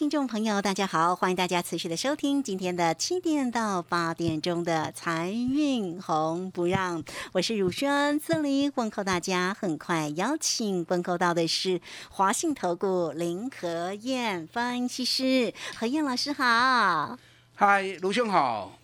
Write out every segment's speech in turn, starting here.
听众朋友，大家好，欢迎大家持续的收听今天的七点到八点钟的财运红不让，我是汝轩，这里问候大家。很快邀请问候到的是华信投顾林和燕分析师，何燕老师好。嗨，卢兄好。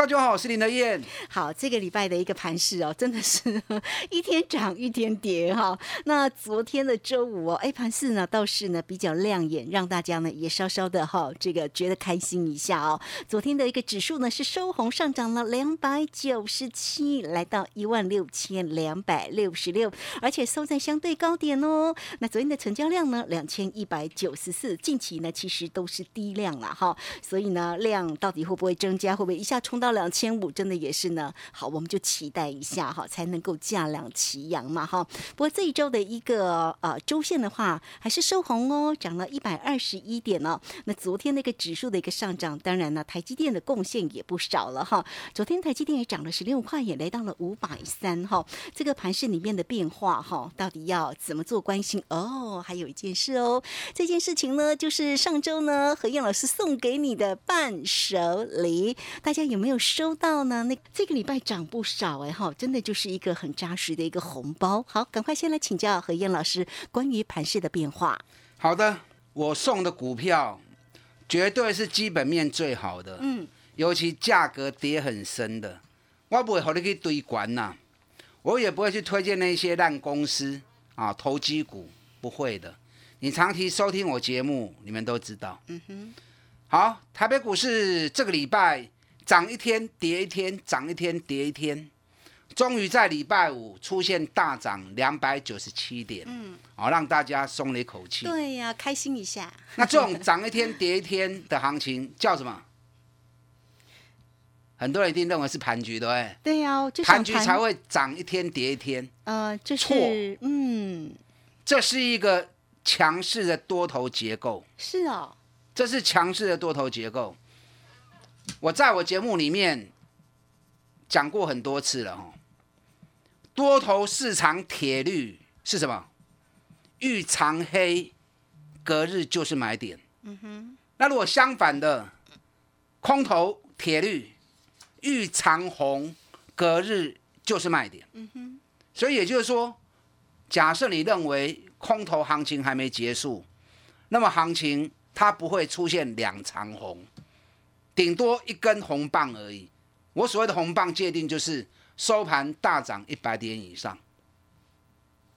大家好，我是林德燕。好，这个礼拜的一个盘势哦，真的是 一天涨一天跌哈。那昨天的周五哦，哎，盘势呢倒是呢比较亮眼，让大家呢也稍稍的哈这个觉得开心一下哦。昨天的一个指数呢是收红上涨了两百九十七，来到一万六千两百六十六，而且收在相对高点哦。那昨天的成交量呢两千一百九十四，近期呢其实都是低量了哈，所以呢量到底会不会增加，会不会一下冲到？到两千五真的也是呢，好，我们就期待一下哈，才能够价量齐扬嘛哈。不过这一周的一个呃周线的话，还是收红哦，涨了一百二十一点哦。那昨天那个指数的一个上涨，当然呢，台积电的贡献也不少了哈。昨天台积电也涨了十六块，也来到了五百三哈。这个盘市里面的变化哈，到底要怎么做关心哦？还有一件事哦，这件事情呢，就是上周呢何燕老师送给你的伴手礼，大家有没有？收到呢，那这个礼拜涨不少哎哈，真的就是一个很扎实的一个红包。好，赶快先来请教何燕老师关于盘势的变化。好的，我送的股票绝对是基本面最好的，嗯，尤其价格跌很深的，我不会和你去堆管呐，我也不会去推荐那些烂公司啊，投机股不会的。你长期收听我节目，你们都知道。嗯哼，好，台北股市这个礼拜。涨一天跌一天，涨一天跌一天，终于在礼拜五出现大涨两百九十七点，嗯，好让大家松了一口气。对呀，开心一下。那这种涨一天跌一天的行情叫什么？很多人一定认为是盘局，对不对？对呀，盘局才会涨一天跌一天。呃，就是嗯，这是一个强势的多头结构。是哦，这是强势的多头结构。我在我节目里面讲过很多次了哈，多头市场铁律是什么？遇长黑，隔日就是买点。嗯哼。那如果相反的，空头铁律遇长红，隔日就是卖点。嗯哼。所以也就是说，假设你认为空头行情还没结束，那么行情它不会出现两长红。顶多一根红棒而已。我所谓的红棒界定就是收盘大涨一百点以上。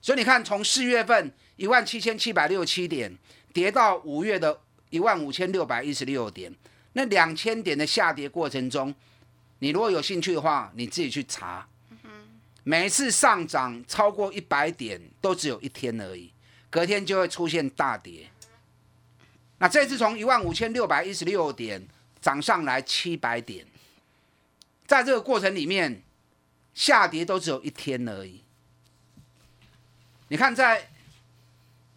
所以你看，从四月份一万七千七百六十七点跌到五月的一万五千六百一十六点，那两千点的下跌过程中，你如果有兴趣的话，你自己去查。每次上涨超过一百点都只有一天而已，隔天就会出现大跌。那这次从一万五千六百一十六点。涨上来七百点，在这个过程里面，下跌都只有一天而已。你看，在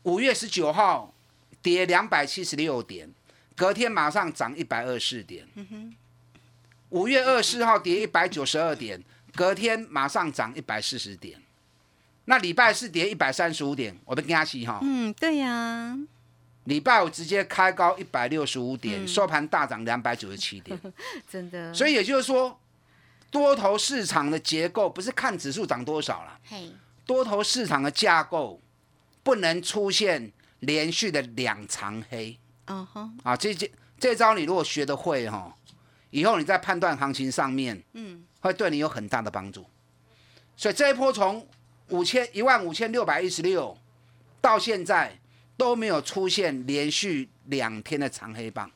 五月十九号跌两百七十六点，隔天马上涨一百二十点。五月二十四号跌一百九十二点，隔天马上涨一百四十点。那礼拜四跌一百三十五点，我们跟他起哈。嗯，对呀。礼拜五直接开高一百六十五点，收盘大涨两百九十七点，真的。所以也就是说，多头市场的结构不是看指数涨多少了，多头市场的架构不能出现连续的两长黑。啊，这这这招你如果学得会哈，以后你在判断行情上面，嗯，会对你有很大的帮助。所以这一波从五千一万五千六百一十六到现在。都没有出现连续两天的长黑棒，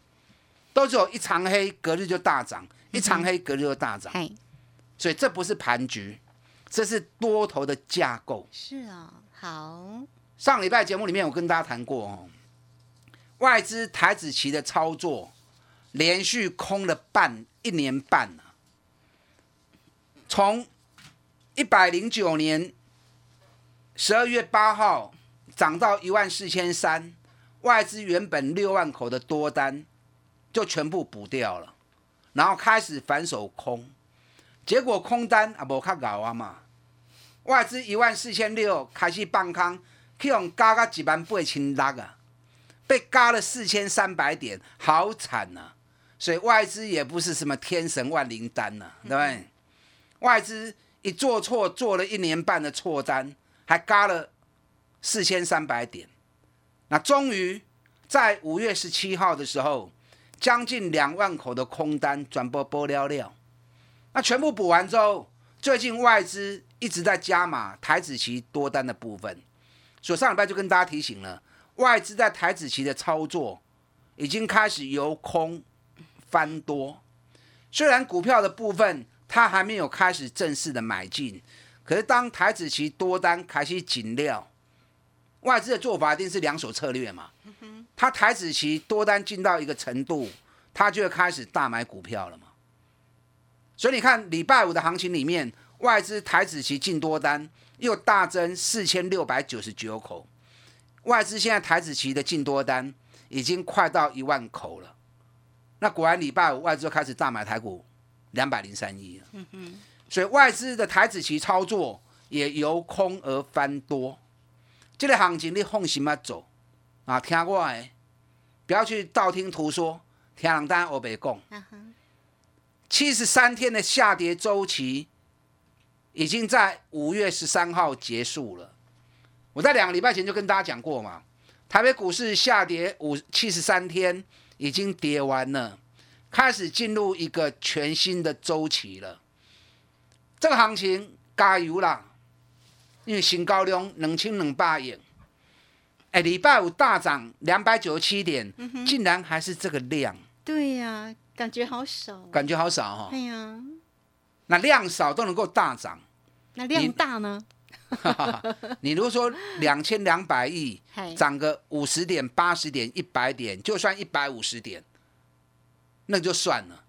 都只有一长黑，隔日就大涨；一长黑，隔日就大涨。所以这不是盘局，这是多头的架构。是啊，好，上礼拜节目里面我跟大家谈过哦，外资台子期的操作连续空了半一年半了，从一百零九年十二月八号涨到一万四千三，外资原本六万口的多单就全部补掉了，然后开始反手空，结果空单啊无较高啊嘛，外资一万四千六开始放空，去用加到一万八千六啊，被加了四千三百点，好惨呐、所以外资也不是什么天神万灵丹呐、对不对？外资一做错，做了一年半的错单，还加了四千三百点。那终于在五月十七号的时候，将近两万口的空单转播波了了。那全部补完之后，最近外资一直在加码台子期多单的部分。所以上礼拜就跟大家提醒了，外资在台子期的操作已经开始由空翻多。虽然股票的部分它还没有开始正式的买进，可是当台子期多单开始紧料，外资的做法一定是两手策略嘛。他台子期多单进到一个程度，他就会开始大买股票了嘛。所以你看礼拜五的行情里面，外资台子期进多单又大增四千六百九十九口，外资现在台子期的进多单已经快到一万口了。那果然礼拜五外资就开始大买台股两百零三亿了。所以外资的台子期操作也由空而翻多。这个行情你放心啊做啊，听我的，不要去道听途说，听人单欧北讲。七十三天的下跌周期已经在五月十三号结束了。我在两个礼拜前就跟大家讲过嘛，台北股市下跌五七十三天，已经跌完了，开始进入一个全新的周期了。这个行情加油啦！因为新高量两千两百亿，哎，礼拜五大涨两百九十七点，竟然还是这个量，对呀、感觉好少。感觉好少哈、哎呀，那量少都能够大涨，那量大呢？你 如果说两千两百亿嗨涨个五十点、八十点、一百点，就算一百五十点，那就算了。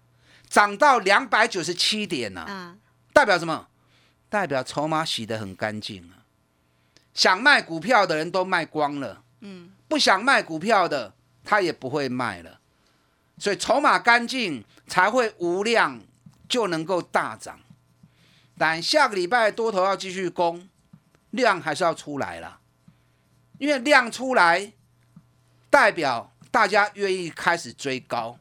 涨到两百九十七点呢、啊，代表什么？代表筹码洗得很干净啊。想卖股票的人都卖光了，嗯，不想卖股票的他也不会卖了。所以筹码干净才会无量就能够大涨。但下个礼拜多头要继续攻，量还是要出来了，因为量出来代表大家愿意开始追高。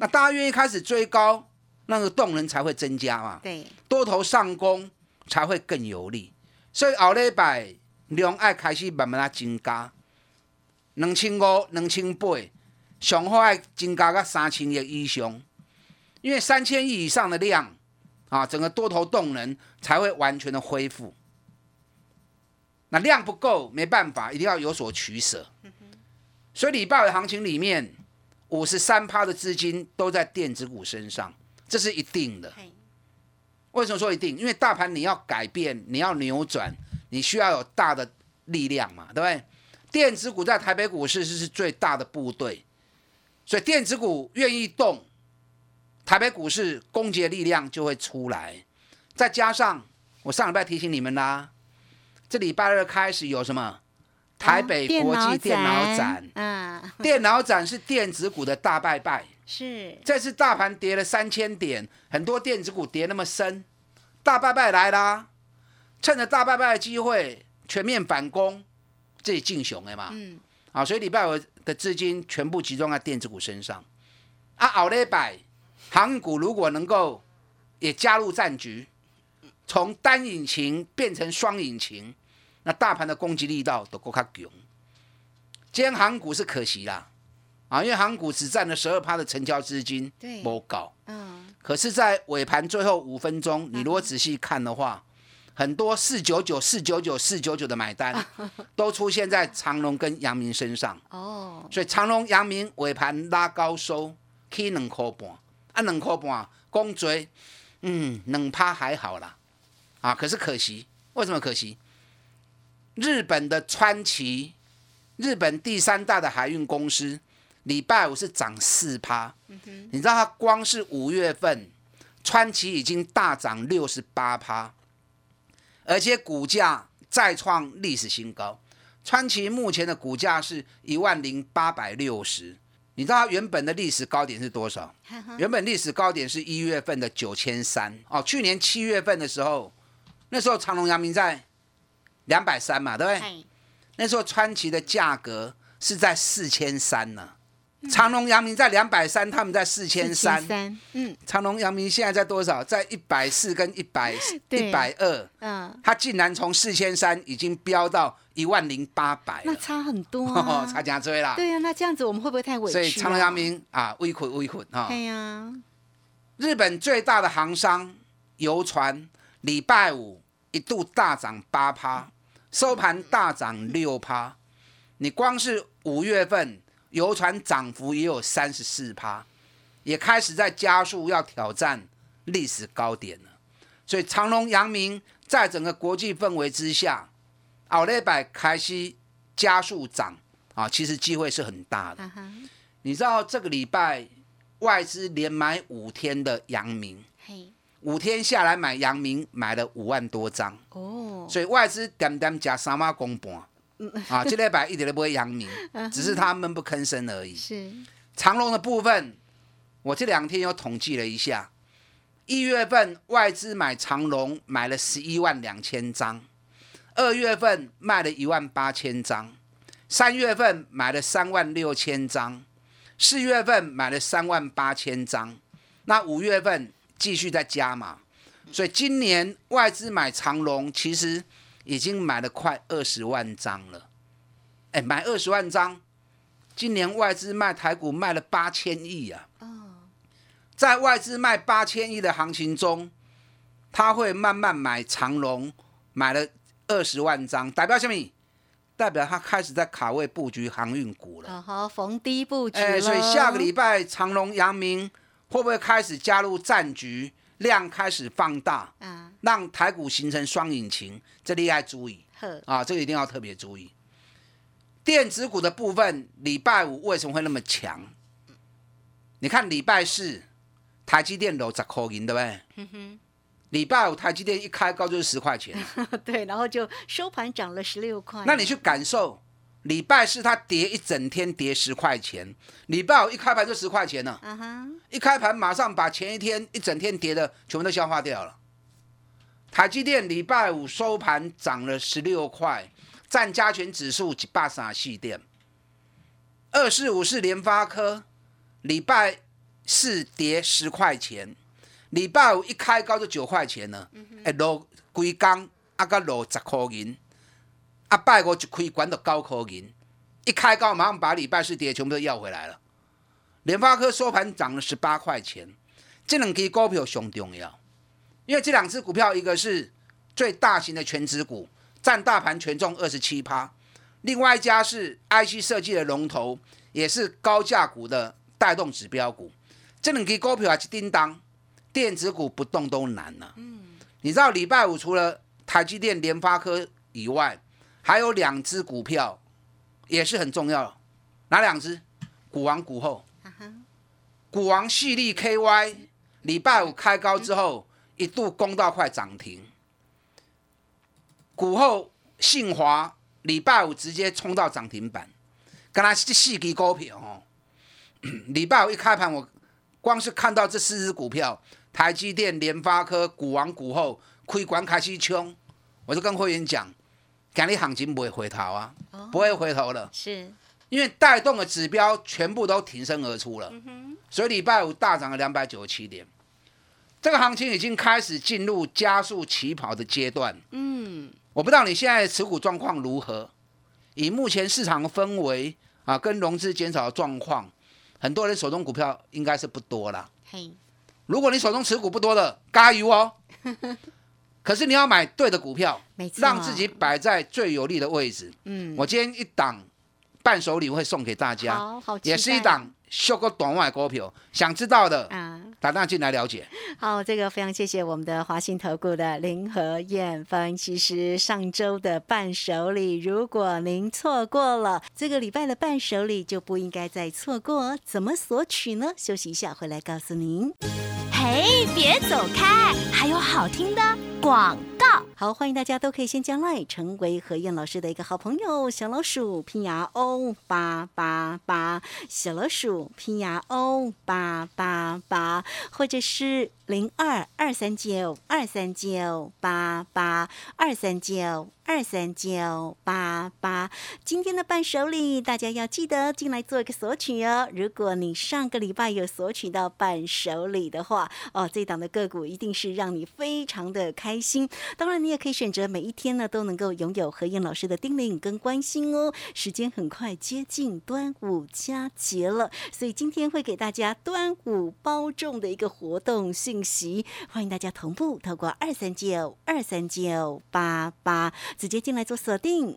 那大家愿意开始追高，那个动能才会增加嘛。对，多头上攻才会更有利。所以后礼拜量爱开始慢慢啊增加，两千五、两千八，上好爱增加到三千亿以上，因为三千亿以上的量啊，整个多头动能才会完全的恢复。那量不够，没办法，一定要有所取舍。所以礼拜的行情里面，五十三趴的资金都在电子股身上，这是一定的。嘿，为什么说一定？因为大盘你要改变，你要扭转，你需要有大的力量嘛，对不对？电子股在台北股市是是最大的部队，所以电子股愿意动，台北股市攻击的力量就会出来。再加上我上礼拜提醒你们啦，这礼拜二开始有什么？台北国际电脑展，啊，电脑展是电子股的大拜拜。是，这次大盘跌了三千点，很多电子股跌那么深，大拜拜来啦！趁着大拜拜的机会，全面反攻，自己进雄的嘛。嗯，啊，所以礼拜五的资金全部集中在电子股身上。啊，奥利拜航股如果能够也加入战局，从单引擎变成双引擎，那大盘的攻击力道都够较强。今天航股是可惜啦，啊，因为航股只占了十二趴的成交资金，对不高。嗯，可是，在尾盘最后五分钟，你如果仔细看的话，很多四九九、四九九、四九九的买单，都出现在长隆跟阳明身上。哦，所以长隆、阳明尾盘拉高收，起两块半，啊，两块半，公追，嗯，两趴还好啦，啊，可是可惜，为什么可惜？日本的川崎，日本第三大的海运公司，礼拜五是涨四趴。你知道它光是五月份，川崎已经大涨六十八趴，而且股价再创历史新高。川崎目前的股价是一万零八百六十，你知道它原本的历史高点是多少？原本历史高点是一月份的九千三哦，去年七月份的时候，那时候长隆、阳明在两百三嘛，对不对？那时候川崎的价格是在四千三呢，长隆、阳明在两百三，他们在四千三。三，嗯长隆、阳明现在在多少？在一百四跟一百一百二，嗯，它竟然从四千三已经飙到一万零八百，那差很多哦啊，，差价追啦。对呀、那这样子我们会不会太委屈、啊？所以长隆、阳明啊，微捆微困啊。对呀、日本最大的航商游船，礼拜五一度大涨八趴，收盘大涨六趴。你光是五月份游船涨幅也有三十四趴，也开始在加速要挑战历史高点了。所以长隆、阳明在整个国际氛围之下，奥利百开始加速涨啊，其实机会是很大的。你知道这个礼拜外资连买五天的阳明，嘿，五天下来买阳明买了五万多张，哦，所以外资点点加三万公半。啊，这礼拜一点都不会扬名，只是他闷不吭声而已。是，长隆的部分，我这两天又统计了一下，一月份外资买长隆买了十一万两千张，二月份卖了一万八千张，三月份买了三万六千张，四月份买了三万八千张，那五月份继续在加码，所以今年外资买长隆其实已经买了快二十万张了，哎，买二十万张。今年外资卖台股卖了八千亿啊！在外资卖八千亿的行情中，他会慢慢买长隆，买了二十万张，代表什么？代表他开始在卡位布局航运股了。哦好，逢低布局哎，了所以下个礼拜长隆、阳明会不会开始加入战局，量开始放大，啊，让台股形成双引擎？这里要注意。呵，啊，这个一定要特别注意。电子股的部分，礼拜五为什么会那么强？你看礼拜四，台积电楼十块银，对不对？礼拜五台积电一开高就是十块钱，对，然后就收盘涨了十六块，那你去感受，礼拜四它跌一整天跌十块钱，礼拜五一开盘就十块钱了，啊哈，一开盘马上把前一天一整天跌的全部都消化掉了。台积电礼拜五收盘涨了十六块，占加权指数一百三四点。二四五是联发科，礼拜四跌十块钱，礼拜五一开高就九块钱了，哎、落规工啊个落十块银，啊拜五一开关到高科银，一开高马上把礼拜四跌全部都要回来了。联发科收盘涨了十八块钱，这两支股票上重要，因为这两只股票一个是最大型的全指股，占大盘权重二十七趴，另外一家是 IC 设计的龙头，也是高价股的带动指标股。这两支股票还是叮当，电子股不动都难了、你知道礼拜五除了台积电、联发科以外，还有两只股票也是很重要，哪两只？股王股后。股王系力 KY 礼拜五开高之后，一度攻到快涨停。股后信华礼拜五直接冲到涨停板，跟他四支股票哦。礼拜五一开盘，我光是看到这四只股票，台积电、联发科、股王、股后亏管开始冲，我就跟会员讲，今日行情不会回头啊，不会回头了。是，因为带动的指标全部都挺身而出了，所以礼拜五大涨了两百九十七点。这个行情已经开始进入加速起跑的阶段。嗯，我不知道你现在的持股状况如何，以目前市场的氛围啊，跟融资减少的状况，很多人手中股票应该是不多啦。嘿，如果你手中持股不多的，加油哦！可是你要买对的股票，让自己，摆在最有利的位置。嗯，我今天一档伴手礼会送给大家。好好，也是一档修个短外股票，想知道的啊。打电话进来了解。好，这个非常谢谢我们的华信投顾的林和燕分析师。上周的伴手礼，如果您错过了这个礼拜的伴手礼，就不应该再错过。怎么索取呢？休息一下，回来告诉您。嘿，别走开，还有好听的广。告。好，欢迎大家都可以先加来成为何燕老师的一个好朋友，小老鼠拼牙 O 八八八，小老鼠拼牙 O 八八八，或者是零二二三九二三九八八二三九二三九八八。今天的伴手礼，大家要记得进来做一个索取哦。如果你上个礼拜有索取到伴手礼的话，哦，这档的个股一定是让你非常的开心。当然，你也可以选择每一天呢都能够拥有何燕老师的叮咛跟关心哦。时间很快接近端午佳节了，所以今天会给大家端午包粽的一个活动信息，欢迎大家同步透过二三九二三九八八直接进来做锁定。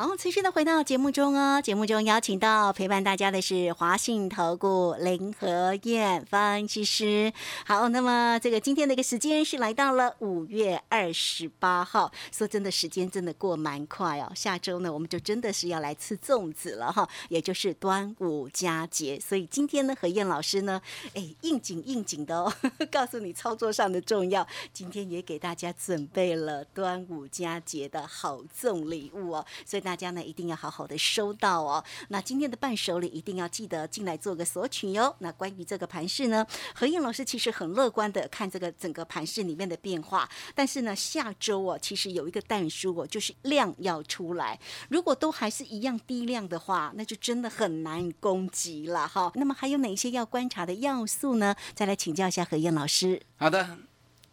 好，持续的回到节目中哦。节目中邀请到陪伴大家的是华信投顾林和燕分析师。好，那么这个今天的一个时间是来到了五月二十八号。说真的，时间真的过蛮快哦。下周呢，我们就真的是要来吃粽子了哈，也就是端午佳节。所以今天呢，何燕老师呢，哎，应景应景的哦，告诉你操作上的重要。今天也给大家准备了端午佳节的好粽礼物哦，所以。大家呢一定要好好的收到哦。那今天的伴手礼一定要记得进来做个索取哟。那关于这个盘势呢，何燕老师其实很乐观的看这个整个盘势里面的变化。但是呢，下周哦，其实有一个淡书哦，就是量要出来。如果都还是一样低量的话，那就真的很难攻击了哈。那么还有哪些要观察的要素呢？再来请教一下何燕老师。好的，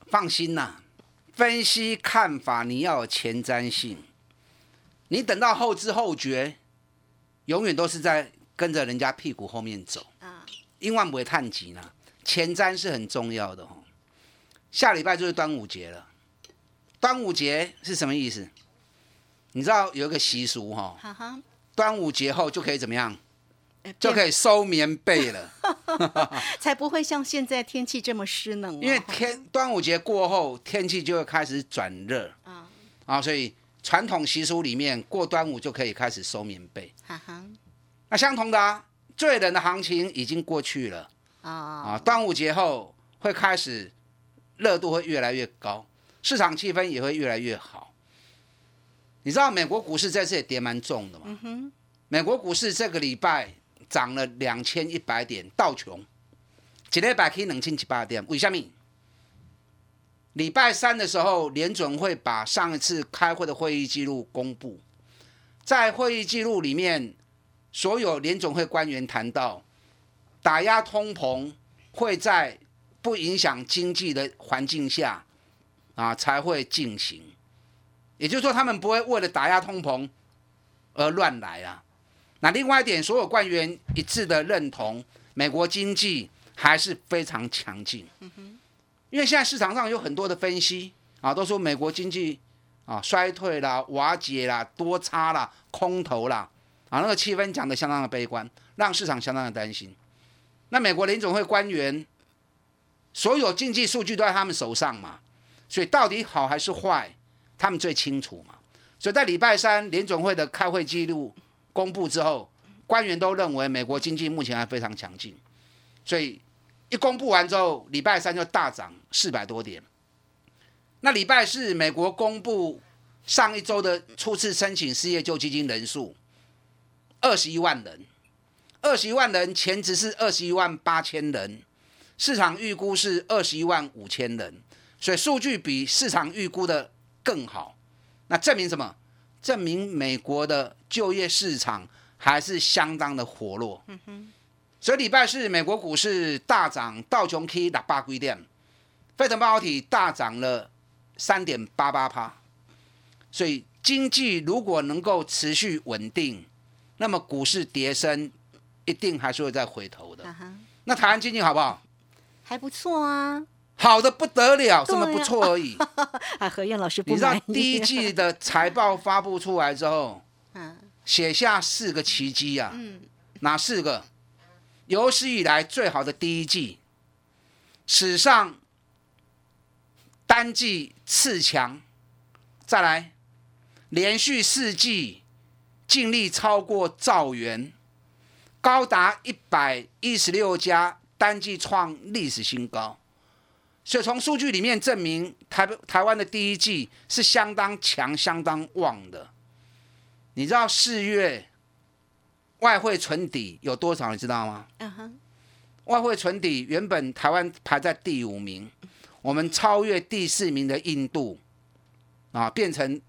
放心呐，分析看法你要有前瞻性。你等到后知后觉，永远都是在跟着人家屁股后面走啊！因万不会探急呢，前瞻是很重要的哦。下礼拜就是端午节了，端午节是什么意思？你知道有一个习俗哈，端午节后就可以怎么样？就可以收棉被了，才不会像现在天气这么湿冷。因为天端午节过后，天气就会开始转热啊啊，所以。传统习俗里面，过端午就可以开始收棉被。哈哈，那相同的啊，最冷的行情已经过去了啊啊！端午节后会开始热度会越来越高，市场气氛也会越来越好。你知道美国股市在这里跌蛮重的吗？嗯，美国股市这个礼拜涨了两千一百点，道琼，一礼拜可以两千七八点，为什么？礼拜三的时候，联准会把上一次开会的会议记录公布。在会议记录里面，所有联准会官员谈到，打压通膨会在不影响经济的环境下，啊才会进行。也就是说，他们不会为了打压通膨而乱来啊。那另外一点，所有官员一致的认同，美国经济还是非常强劲。因为现在市场上有很多的分析啊，都说美国经济啊衰退啦、瓦解啦、多差啦、空头啦，啊那个气氛讲的相当的悲观，让市场相当的担心。那美国联总会官员所有经济数据都在他们手上嘛，所以到底好还是坏，他们最清楚嘛。所以在礼拜三联总会的开会记录公布之后，官员都认为美国经济目前还非常强劲，所以。一公布完之后，礼拜三就大涨四百多点。那礼拜四，美国公布上一周的初次申请失业救济金人数二十一万人，二十一万人前值是二十一万八千人，市场预估是二十一万五千人，所以数据比市场预估的更好。那证明什么？证明美国的就业市场还是相当的活络。所以礼拜四美国股市大涨，道琼 K 六百几点，费城半导体大涨了三点八八趴。所以经济如果能够持续稳定，那么股市跌升一定还是会再回头的。那台湾经济好不好？还不错啊。好的不得了，这么不错而已。啊，何燕老师不你知道。第一季的财报发布出来之后，嗯写下四个奇迹啊，嗯，哪四个？有史以来最好的第一季，史上单季次强，再来连续四季净利超过兆元，高达一百一十六家，单季创历史新高。所以从数据里面证明台台湾的第一季是相当强、相当旺的。你知道四月外汇存底有多少？你知道吗？嗯哼，外汇存底原本台湾排在第五名，我们超越第四名的印度，啊，变成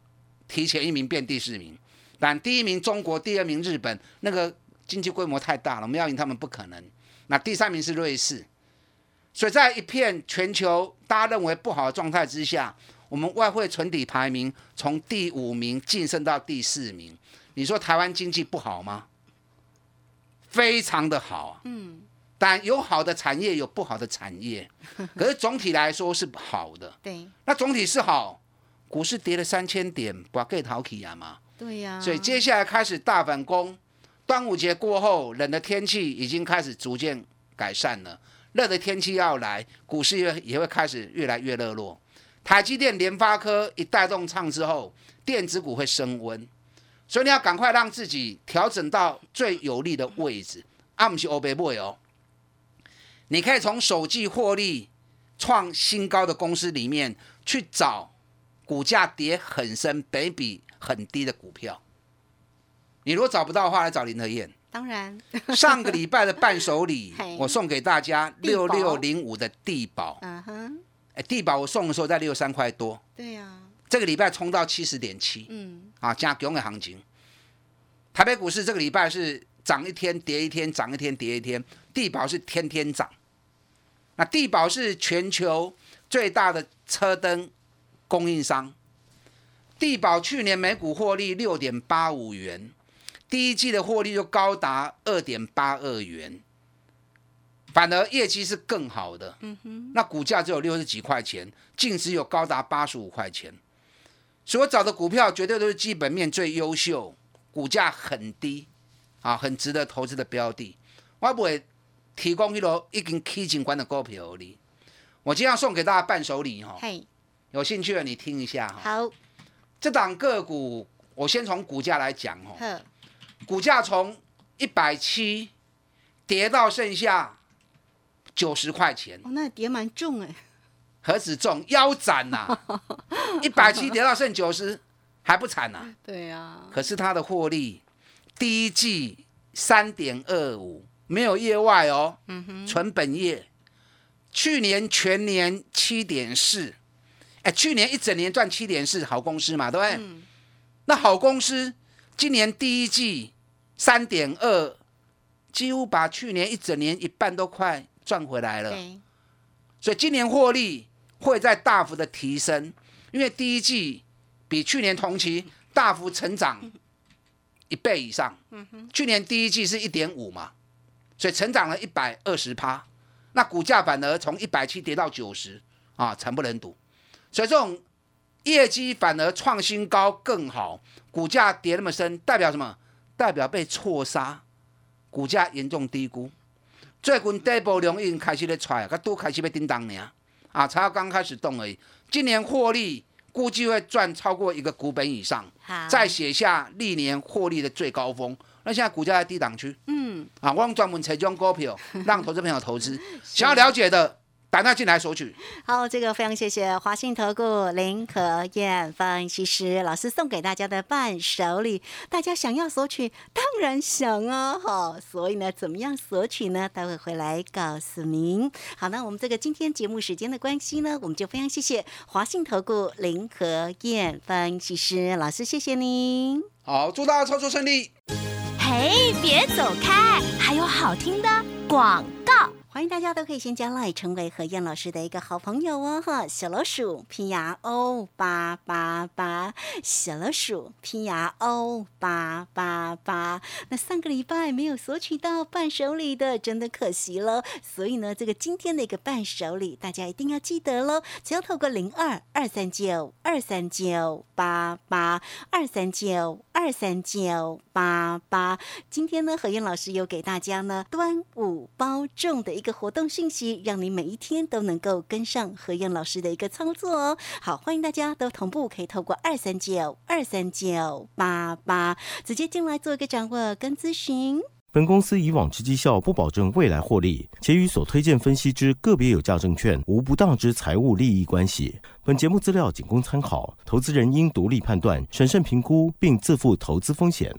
提前一名变第四名。但第一名中国，第二名日本，那个经济规模太大了，我们要赢他们不可能。那第三名是瑞士，所以在一片全球大家认为不好的状态之下，我们外汇存底排名从第五名晋升到第四名。你说台湾经济不好吗？非常的好啊。嗯，但有好的产业，有不好的产业，可是总体来说是好的。对那总体是好，股市跌了三千点，把给逃起啊嘛。对呀。所以接下来开始大反攻。端午节过后，冷的天气已经开始逐渐改善了，热的天气要来，股市也也会开始越来越热络。台积电、联发科一带动唱之后，电子股会升温，所以你要赶快让自己调整到最有利的位置。啊，不是欧北位哦，你可以从首季获利创新高的公司里面去找股价跌很深、北比很低的股票。你如果找不到的话，来找林和燕。当然，上个礼拜的伴手礼，我送给大家六六零五的地保。嗯哼，哎，地保我送的时候在六三块多，对呀，这个礼拜冲到七十点七。嗯，啊，加强的行情。台北股市这个礼拜是涨一天跌一天，涨一天跌一天，地保是天天涨。那地保是全球最大的车灯供应商，地保去年每股获利六点八五元，第一季的获利就高达二点八二元，反而业绩是更好的。嗯哼，那股价只有六十几块钱，净值有高达八十五块钱。所找的股票绝对都是基本面最优秀，股价很低，啊，很值得投资的标的。我不会提供一楼已经 K 景观的股票而已。我今天要送给大家伴手礼哈，嘿，有兴趣的你听一下哈。好，这档个股，我先从股价来讲哦，呵，股价从一百七跌到剩下九十块钱，哦，那跌蛮重哎，何止重腰斩呐、一百七跌到剩九十，还不惨呐、对呀，可是它的获利，第一季三点二五，没有业外哦，嗯哼，纯本业。去年全年七点四，哎，去年一整年赚七点四，好公司嘛，对不对？嗯，那好公司今年第一季三点二，几乎把去年一整年一半都快赚回来了。对，所以今年获利会在大幅的提升，因为第一季比去年同期大幅成长一倍以上。去年第一季是一点五嘛，所以成长了一百二十趴，那股价反而从一百七跌到九十啊，惨不忍睹。所以这种业绩反而创新高更好，股价跌那么深，代表什么？代表被错杀，股价严重低估。最近底部量已经开始咧出来，甲都开始要叮当呢，啊，才要刚开始动而已。今年获利估计会赚超过一个股本以上，再写下历年获利的最高峰。那现在股价在低档区。嗯，啊，我用专门采这种股票 让投资朋友投资，想要了解的，打电话进来索取。好，这个非常谢谢华信投顾林和燕分析师老师送给大家的伴手礼，大家想要索取，当然想啊，好，所以呢，怎么样索取呢？待会回来告诉您。好，那我们这个今天节目时间的关系呢，我们就非常谢谢华信投顾林和燕分析师老师，谢谢您。好，祝大家操作顺利。嘿，别走开，还有好听的广告。欢迎大家都可以先加 line 成为何燕老师的一个好朋友哦哈！小老鼠拼牙 O 八八八，小老鼠拼牙 O 八八八。那上个礼拜没有索取到伴手礼的，真的可惜了。所以呢，这个今天的一个伴手礼，大家一定要记得喽！只要透过零二二三九二三九八八二三九二三九八八。今天呢，何燕老师有给大家呢端午包粽的一个个活动讯息，让你每一天都能够跟上何燕老师的一个操作哦。好，欢迎大家都同步可以透过二三九二三九八八直接进来做一个掌握跟咨询。本公司以往之绩效不保证未来获利，且与所推荐分析之个别有价证券无不当之财务利益关系。本节目资料仅供参考，投资人应独立判断、审慎评估，并自负投资风险。